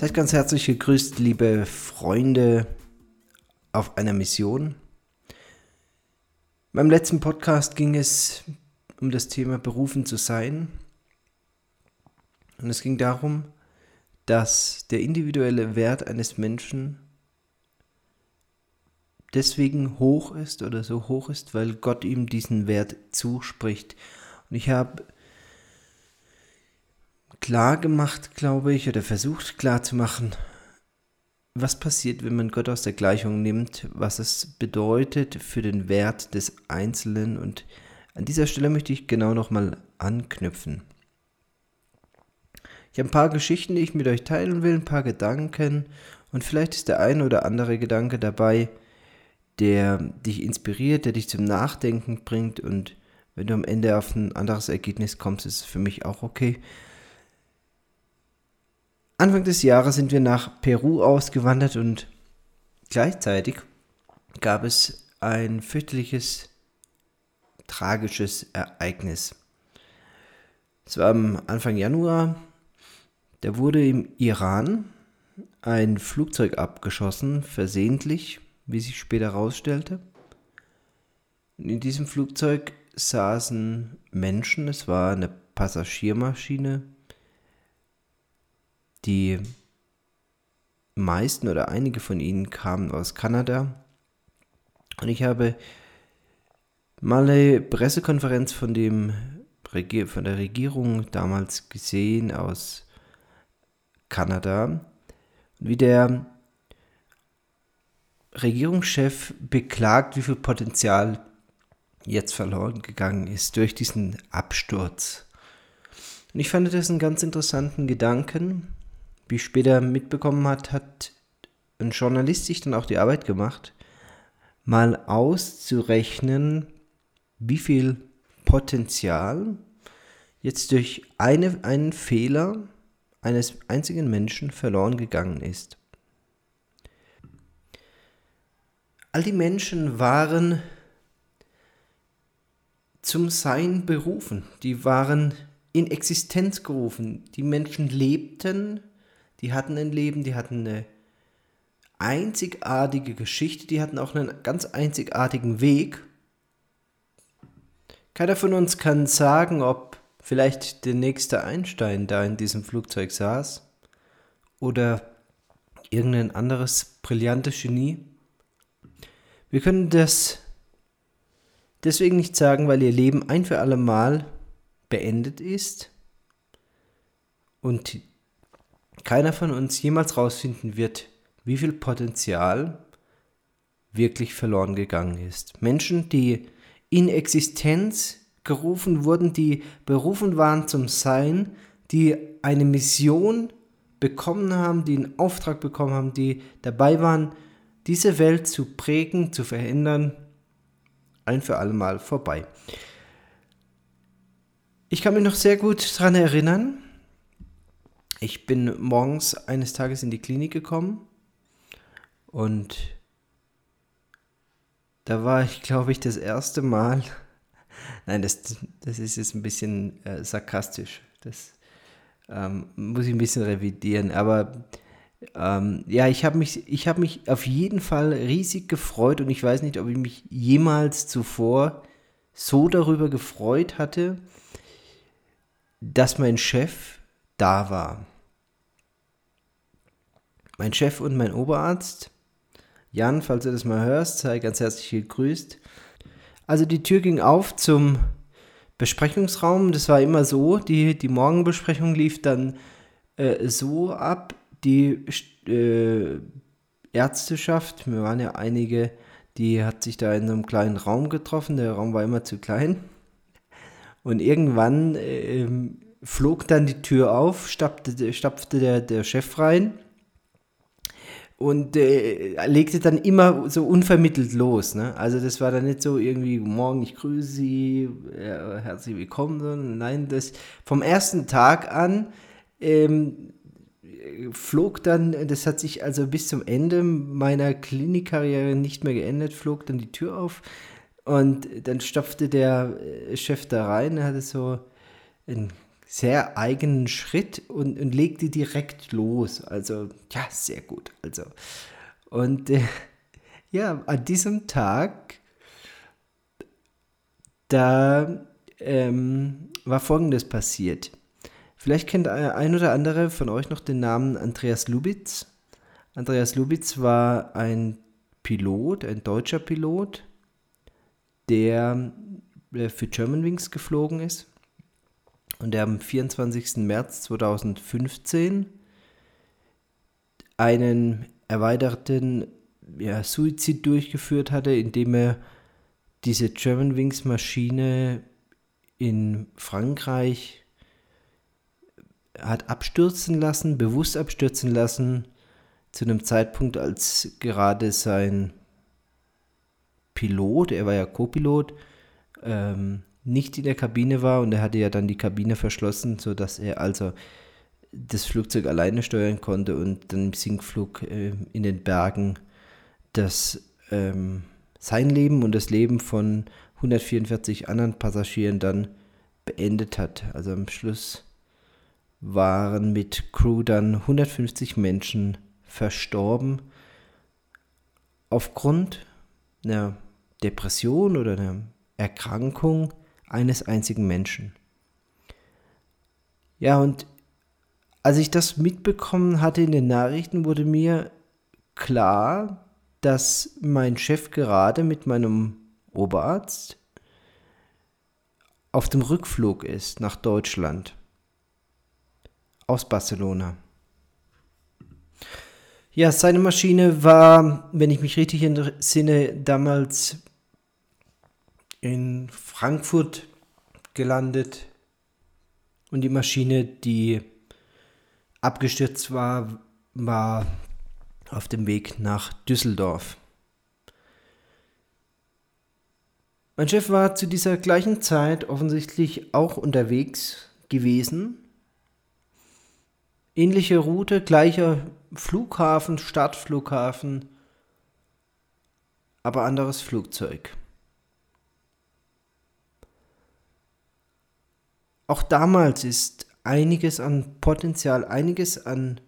Seid ganz herzlich gegrüßt, liebe Freunde auf einer Mission. Beim letzten Podcast ging es um das Thema berufen zu sein. Und es ging darum, dass der individuelle Wert eines Menschen deswegen hoch ist oder so hoch ist, weil Gott ihm diesen Wert zuspricht. Und ich habe klar gemacht, glaube ich, oder versucht klar zu machen, was passiert, wenn man Gott aus der Gleichung nimmt, was es bedeutet für den Wert des Einzelnen. Und an dieser Stelle möchte ich genau nochmal anknüpfen. Ich habe ein paar Geschichten, die ich mit euch teilen will, ein paar Gedanken und vielleicht ist der ein oder andere Gedanke dabei, der dich inspiriert, der dich zum Nachdenken bringt und wenn du am Ende auf ein anderes Ergebnis kommst, ist es für mich auch okay. Anfang des Jahres sind wir nach Peru ausgewandert und gleichzeitig gab es ein fürchterliches, tragisches Ereignis. Es war am Anfang Januar, da wurde im Iran ein Flugzeug abgeschossen, versehentlich, wie sich später herausstellte. In diesem Flugzeug saßen Menschen, es war eine Passagiermaschine die meisten oder einige von ihnen kamen aus Kanada. Und ich habe mal eine Pressekonferenz von, dem, von der Regierung damals gesehen aus Kanada, wie der Regierungschef beklagt, wie viel Potenzial jetzt verloren gegangen ist durch diesen Absturz. Und ich fand das einen ganz interessanten Gedanken, wie ich später mitbekommen hat, hat ein Journalist sich dann auch die Arbeit gemacht, mal auszurechnen, wie viel Potenzial jetzt durch eine, einen Fehler eines einzigen Menschen verloren gegangen ist. All die Menschen waren zum Sein berufen, die waren in Existenz gerufen, die Menschen lebten die hatten ein Leben, die hatten eine einzigartige Geschichte, die hatten auch einen ganz einzigartigen Weg. Keiner von uns kann sagen, ob vielleicht der nächste Einstein da in diesem Flugzeug saß oder irgendein anderes brillantes Genie. Wir können das deswegen nicht sagen, weil ihr Leben ein für alle Mal beendet ist und keiner von uns jemals rausfinden wird, wie viel Potenzial wirklich verloren gegangen ist. Menschen, die in Existenz gerufen wurden, die berufen waren zum Sein, die eine Mission bekommen haben, die einen Auftrag bekommen haben, die dabei waren, diese Welt zu prägen, zu verändern, ein für alle Mal vorbei. Ich kann mich noch sehr gut daran erinnern, ich bin morgens eines Tages in die Klinik gekommen und da war ich, glaube ich, das erste Mal. Nein, das, das ist jetzt ein bisschen äh, sarkastisch. Das ähm, muss ich ein bisschen revidieren. Aber ähm, ja, ich habe mich, hab mich auf jeden Fall riesig gefreut und ich weiß nicht, ob ich mich jemals zuvor so darüber gefreut hatte, dass mein Chef da war. Mein Chef und mein Oberarzt, Jan, falls du das mal hörst, sei ganz herzlich gegrüßt. Also die Tür ging auf zum Besprechungsraum. Das war immer so, die, die Morgenbesprechung lief dann äh, so ab. Die äh, Ärzteschaft, wir waren ja einige, die hat sich da in so einem kleinen Raum getroffen. Der Raum war immer zu klein. Und irgendwann äh, flog dann die Tür auf, stapfte, stapfte der, der Chef rein und äh, legte dann immer so unvermittelt los. Ne? Also das war dann nicht so irgendwie, morgen, ich grüße Sie, ja, herzlich willkommen, sondern nein, das vom ersten Tag an ähm, flog dann, das hat sich also bis zum Ende meiner Klinikkarriere nicht mehr geändert, flog dann die Tür auf und dann stopfte der äh, Chef da rein, er hatte so ein sehr eigenen Schritt und, und legte direkt los. Also, ja, sehr gut. Also, und äh, ja, an diesem Tag, da ähm, war Folgendes passiert. Vielleicht kennt ein oder andere von euch noch den Namen Andreas Lubitz. Andreas Lubitz war ein Pilot, ein deutscher Pilot, der für Germanwings geflogen ist und der am 24. März 2015 einen erweiterten ja, Suizid durchgeführt hatte, indem er diese Germanwings Maschine in Frankreich hat abstürzen lassen, bewusst abstürzen lassen, zu einem Zeitpunkt, als gerade sein Pilot, er war ja Co-Pilot, ähm, nicht in der Kabine war und er hatte ja dann die Kabine verschlossen, sodass er also das Flugzeug alleine steuern konnte und dann im Sinkflug äh, in den Bergen das ähm, sein Leben und das Leben von 144 anderen Passagieren dann beendet hat. Also am Schluss waren mit Crew dann 150 Menschen verstorben aufgrund einer Depression oder einer Erkrankung eines einzigen Menschen. Ja, und als ich das mitbekommen hatte in den Nachrichten, wurde mir klar, dass mein Chef gerade mit meinem Oberarzt auf dem Rückflug ist nach Deutschland aus Barcelona. Ja, seine Maschine war, wenn ich mich richtig entsinne, damals in Frankfurt gelandet und die Maschine, die abgestürzt war, war auf dem Weg nach Düsseldorf. Mein Chef war zu dieser gleichen Zeit offensichtlich auch unterwegs gewesen. Ähnliche Route, gleicher Flughafen, Stadtflughafen, aber anderes Flugzeug. Auch damals ist einiges an Potenzial, einiges an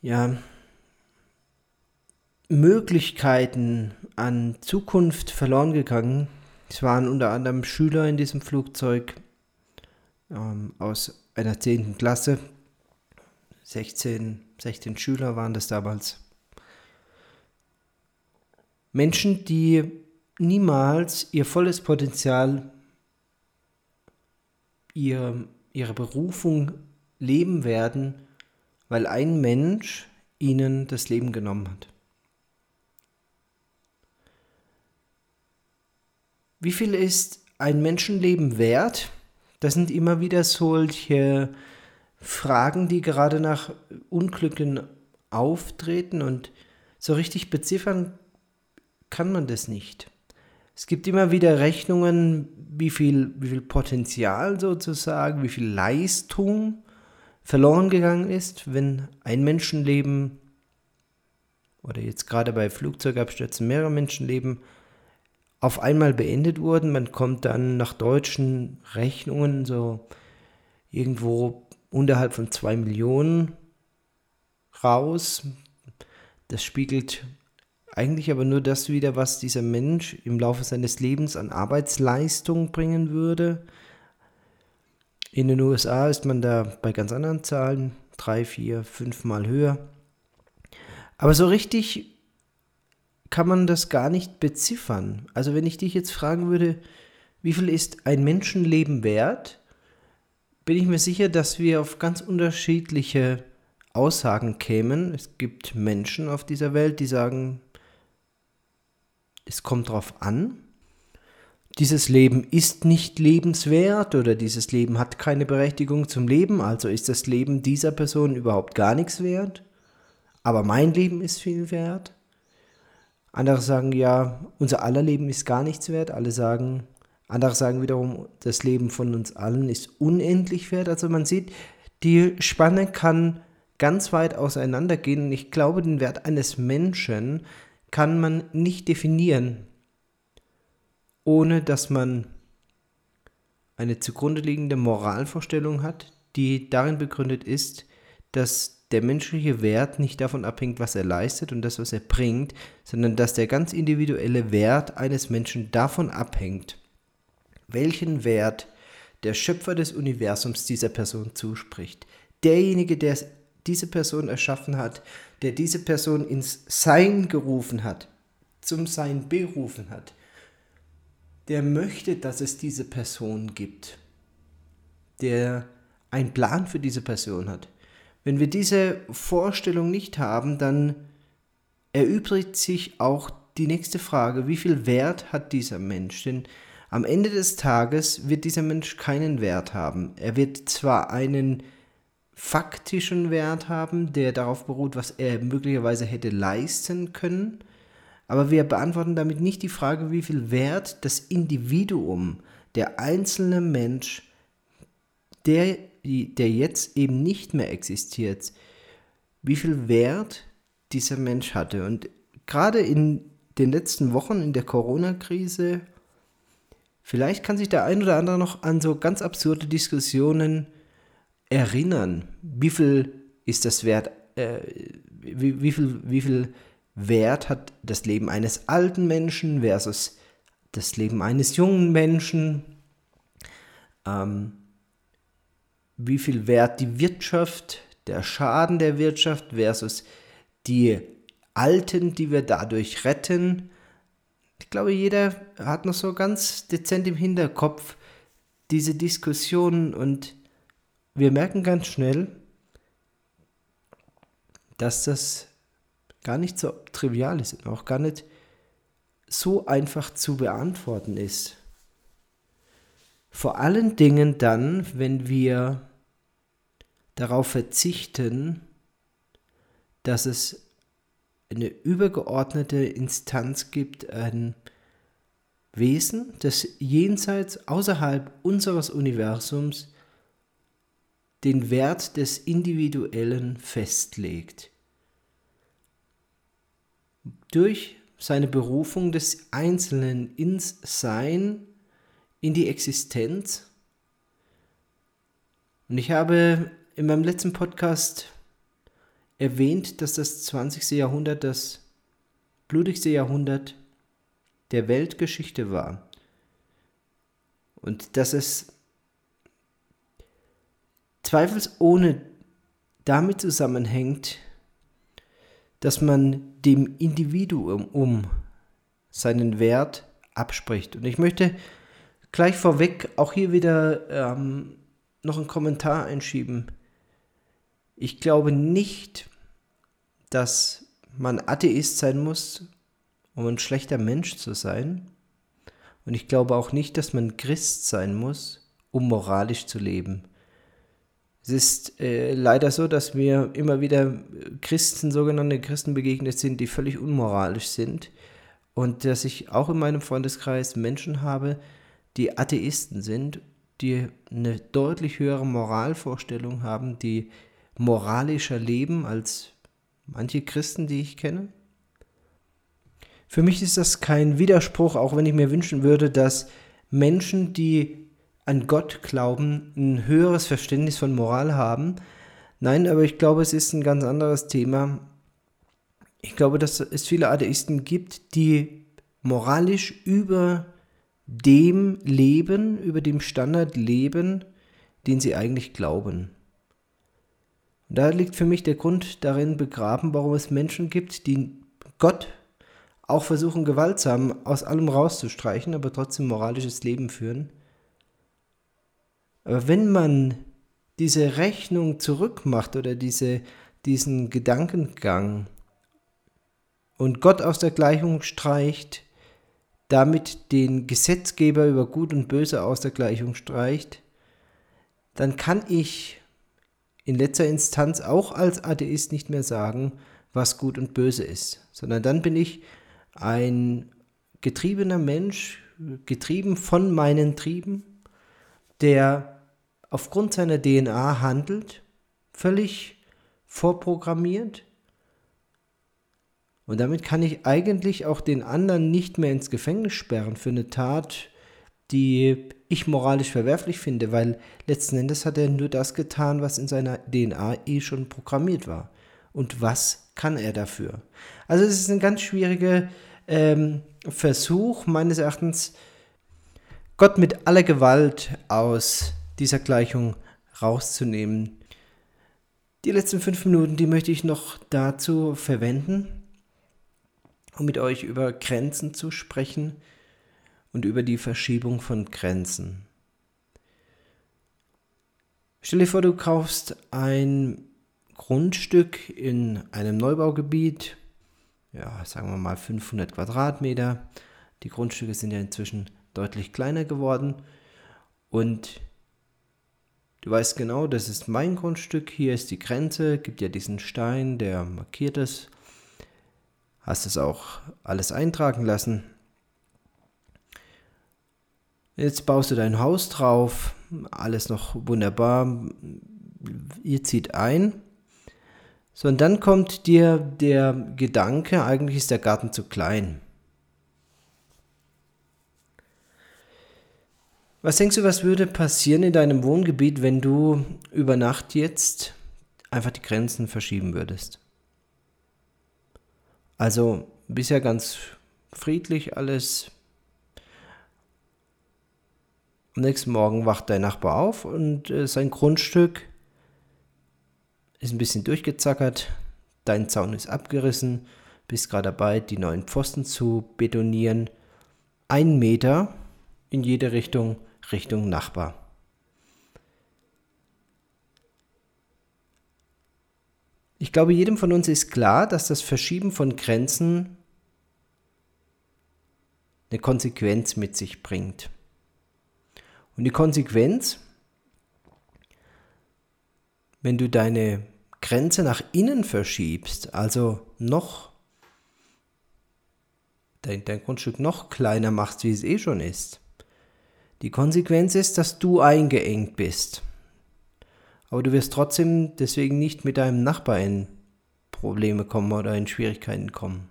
ja, Möglichkeiten an Zukunft verloren gegangen. Es waren unter anderem Schüler in diesem Flugzeug ähm, aus einer 10. Klasse. 16, 16 Schüler waren das damals. Menschen, die niemals ihr volles Potenzial ihr, ihre Berufung leben werden, weil ein Mensch ihnen das Leben genommen hat. Wie viel ist ein Menschenleben wert? Das sind immer wieder solche Fragen, die gerade nach Unglücken auftreten und so richtig beziffern kann man das nicht. Es gibt immer wieder Rechnungen, wie viel, wie viel Potenzial sozusagen, wie viel Leistung verloren gegangen ist, wenn ein Menschenleben oder jetzt gerade bei Flugzeugabstürzen mehrere Menschenleben auf einmal beendet wurden. Man kommt dann nach deutschen Rechnungen so irgendwo unterhalb von zwei Millionen raus. Das spiegelt eigentlich aber nur das wieder, was dieser Mensch im Laufe seines Lebens an Arbeitsleistung bringen würde. In den USA ist man da bei ganz anderen Zahlen, drei, vier, fünfmal höher. Aber so richtig kann man das gar nicht beziffern. Also wenn ich dich jetzt fragen würde, wie viel ist ein Menschenleben wert, bin ich mir sicher, dass wir auf ganz unterschiedliche Aussagen kämen. Es gibt Menschen auf dieser Welt, die sagen, es kommt darauf an. Dieses Leben ist nicht lebenswert oder dieses Leben hat keine Berechtigung zum Leben, also ist das Leben dieser Person überhaupt gar nichts wert. Aber mein Leben ist viel wert. Andere sagen, ja, unser aller Leben ist gar nichts wert. Alle sagen, andere sagen wiederum, das Leben von uns allen ist unendlich wert. Also man sieht, die Spanne kann ganz weit auseinandergehen. Und ich glaube, den Wert eines Menschen kann man nicht definieren, ohne dass man eine zugrunde liegende Moralvorstellung hat, die darin begründet ist, dass der menschliche Wert nicht davon abhängt, was er leistet und das, was er bringt, sondern dass der ganz individuelle Wert eines Menschen davon abhängt, welchen Wert der Schöpfer des Universums dieser Person zuspricht. Derjenige, der diese Person erschaffen hat, der diese Person ins Sein gerufen hat, zum Sein berufen hat, der möchte, dass es diese Person gibt, der einen Plan für diese Person hat. Wenn wir diese Vorstellung nicht haben, dann erübrigt sich auch die nächste Frage, wie viel Wert hat dieser Mensch? Denn am Ende des Tages wird dieser Mensch keinen Wert haben. Er wird zwar einen faktischen Wert haben, der darauf beruht, was er möglicherweise hätte leisten können, aber wir beantworten damit nicht die Frage, wie viel Wert das Individuum, der einzelne Mensch, der, der jetzt eben nicht mehr existiert, wie viel Wert dieser Mensch hatte. Und gerade in den letzten Wochen in der Corona-Krise, vielleicht kann sich der ein oder andere noch an so ganz absurde Diskussionen erinnern. Wie viel ist das wert? Äh, wie, wie, viel, wie viel Wert hat das Leben eines alten Menschen versus das Leben eines jungen Menschen? Ähm, wie viel Wert die Wirtschaft, der Schaden der Wirtschaft versus die Alten, die wir dadurch retten? Ich glaube, jeder hat noch so ganz dezent im Hinterkopf diese Diskussionen und wir merken ganz schnell, dass das gar nicht so trivial ist und auch gar nicht so einfach zu beantworten ist. Vor allen Dingen dann, wenn wir darauf verzichten, dass es eine übergeordnete Instanz gibt, ein Wesen, das jenseits, außerhalb unseres Universums den Wert des Individuellen festlegt durch seine Berufung des Einzelnen ins Sein, in die Existenz. Und ich habe in meinem letzten Podcast erwähnt, dass das 20. Jahrhundert das blutigste Jahrhundert der Weltgeschichte war. Und dass es zweifelsohne damit zusammenhängt, dass man dem Individuum um seinen Wert abspricht. Und ich möchte gleich vorweg auch hier wieder ähm, noch einen Kommentar einschieben. Ich glaube nicht, dass man Atheist sein muss, um ein schlechter Mensch zu sein. Und ich glaube auch nicht, dass man Christ sein muss, um moralisch zu leben. Es ist äh, leider so, dass mir immer wieder Christen, sogenannte Christen begegnet sind, die völlig unmoralisch sind. Und dass ich auch in meinem Freundeskreis Menschen habe, die Atheisten sind, die eine deutlich höhere Moralvorstellung haben, die moralischer leben als manche Christen, die ich kenne. Für mich ist das kein Widerspruch, auch wenn ich mir wünschen würde, dass Menschen, die an Gott glauben, ein höheres Verständnis von Moral haben. Nein, aber ich glaube, es ist ein ganz anderes Thema. Ich glaube, dass es viele Atheisten gibt, die moralisch über dem leben, über dem Standard leben, den sie eigentlich glauben. Und da liegt für mich der Grund darin begraben, warum es Menschen gibt, die Gott auch versuchen, gewaltsam aus allem rauszustreichen, aber trotzdem moralisches Leben führen. Aber wenn man diese Rechnung zurückmacht oder diese, diesen Gedankengang und Gott aus der Gleichung streicht, damit den Gesetzgeber über Gut und Böse aus der Gleichung streicht, dann kann ich in letzter Instanz auch als Atheist nicht mehr sagen, was gut und böse ist, sondern dann bin ich ein getriebener Mensch, getrieben von meinen Trieben, der aufgrund seiner DNA handelt, völlig vorprogrammiert. Und damit kann ich eigentlich auch den anderen nicht mehr ins Gefängnis sperren für eine Tat, die ich moralisch verwerflich finde, weil letzten Endes hat er nur das getan, was in seiner DNA eh schon programmiert war. Und was kann er dafür? Also es ist ein ganz schwieriger ähm, Versuch, meines Erachtens, Gott mit aller Gewalt aus dieser Gleichung rauszunehmen. Die letzten fünf Minuten, die möchte ich noch dazu verwenden, um mit euch über Grenzen zu sprechen und über die Verschiebung von Grenzen. Stell dir vor, du kaufst ein Grundstück in einem Neubaugebiet, ja, sagen wir mal 500 Quadratmeter. Die Grundstücke sind ja inzwischen deutlich kleiner geworden und du weißt genau, das ist mein Grundstück, hier ist die Grenze, gibt ja diesen Stein, der markiert ist. Hast es auch alles eintragen lassen. Jetzt baust du dein Haus drauf, alles noch wunderbar. Ihr zieht ein. So, und dann kommt dir der Gedanke, eigentlich ist der Garten zu klein. Was denkst du, was würde passieren in deinem Wohngebiet, wenn du über Nacht jetzt einfach die Grenzen verschieben würdest? Also bisher ganz friedlich alles, am nächsten Morgen wacht dein Nachbar auf und äh, sein Grundstück ist ein bisschen durchgezackert, dein Zaun ist abgerissen, bist gerade dabei, die neuen Pfosten zu betonieren. Ein Meter in jede Richtung, Richtung Nachbar. Ich glaube, jedem von uns ist klar, dass das Verschieben von Grenzen eine Konsequenz mit sich bringt. Und die Konsequenz, wenn du deine Grenze nach innen verschiebst, also noch dein, dein Grundstück noch kleiner machst, wie es eh schon ist, die Konsequenz ist, dass du eingeengt bist. Aber du wirst trotzdem deswegen nicht mit deinem Nachbar in Probleme kommen oder in Schwierigkeiten kommen.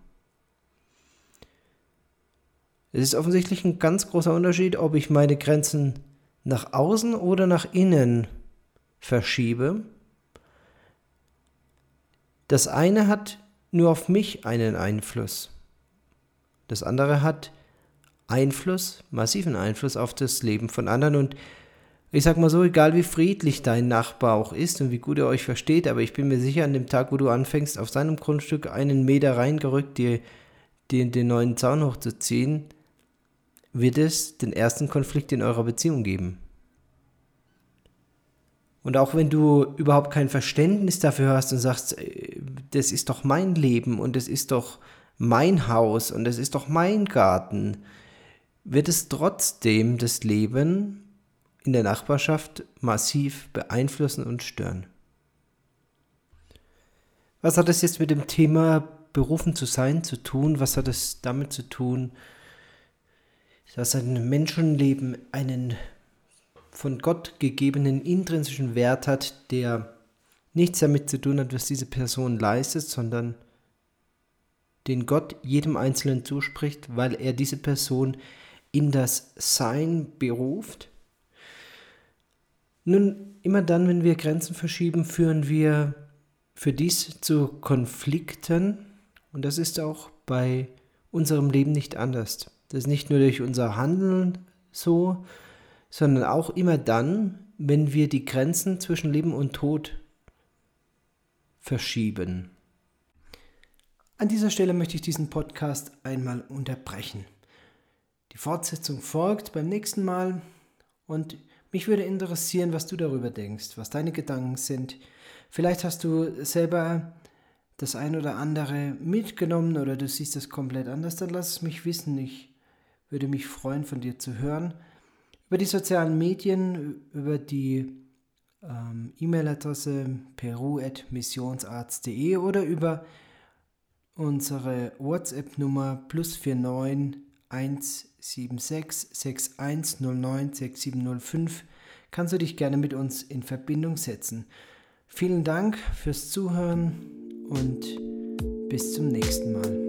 Es ist offensichtlich ein ganz großer Unterschied, ob ich meine Grenzen nach außen oder nach innen verschiebe. Das eine hat nur auf mich einen Einfluss. Das andere hat Einfluss, massiven Einfluss auf das Leben von anderen. Und ich sag mal so, egal wie friedlich dein Nachbar auch ist und wie gut er euch versteht, aber ich bin mir sicher, an dem Tag, wo du anfängst, auf seinem Grundstück einen Meter reingerückt, dir den, den neuen Zaun hochzuziehen, wird es den ersten Konflikt in eurer Beziehung geben. Und auch wenn du überhaupt kein Verständnis dafür hast und sagst, äh, das ist doch mein Leben und das ist doch mein Haus und das ist doch mein Garten, wird es trotzdem das Leben in der Nachbarschaft massiv beeinflussen und stören. Was hat es jetzt mit dem Thema berufen zu sein zu tun? Was hat es damit zu tun, dass ein Menschenleben einen von Gott gegebenen intrinsischen Wert hat, der nichts damit zu tun hat, was diese Person leistet, sondern den Gott jedem Einzelnen zuspricht, weil er diese Person in das Sein beruft. Nun, immer dann, wenn wir Grenzen verschieben, führen wir für dies zu Konflikten und das ist auch bei unserem Leben nicht anders. Das ist nicht nur durch unser Handeln so, sondern auch immer dann, wenn wir die Grenzen zwischen Leben und Tod verschieben. An dieser Stelle möchte ich diesen Podcast einmal unterbrechen. Die Fortsetzung folgt beim nächsten Mal und mich würde interessieren, was du darüber denkst, was deine Gedanken sind. Vielleicht hast du selber das ein oder andere mitgenommen oder du siehst es komplett anders, dann lass es mich wissen. Ich würde mich freuen, von dir zu hören. Über die sozialen Medien, über die ähm, E-Mail-Adresse peru.missionsarzt.de oder über unsere WhatsApp-Nummer plus 49 176 6109 6705 kannst du dich gerne mit uns in Verbindung setzen. Vielen Dank fürs Zuhören und bis zum nächsten Mal.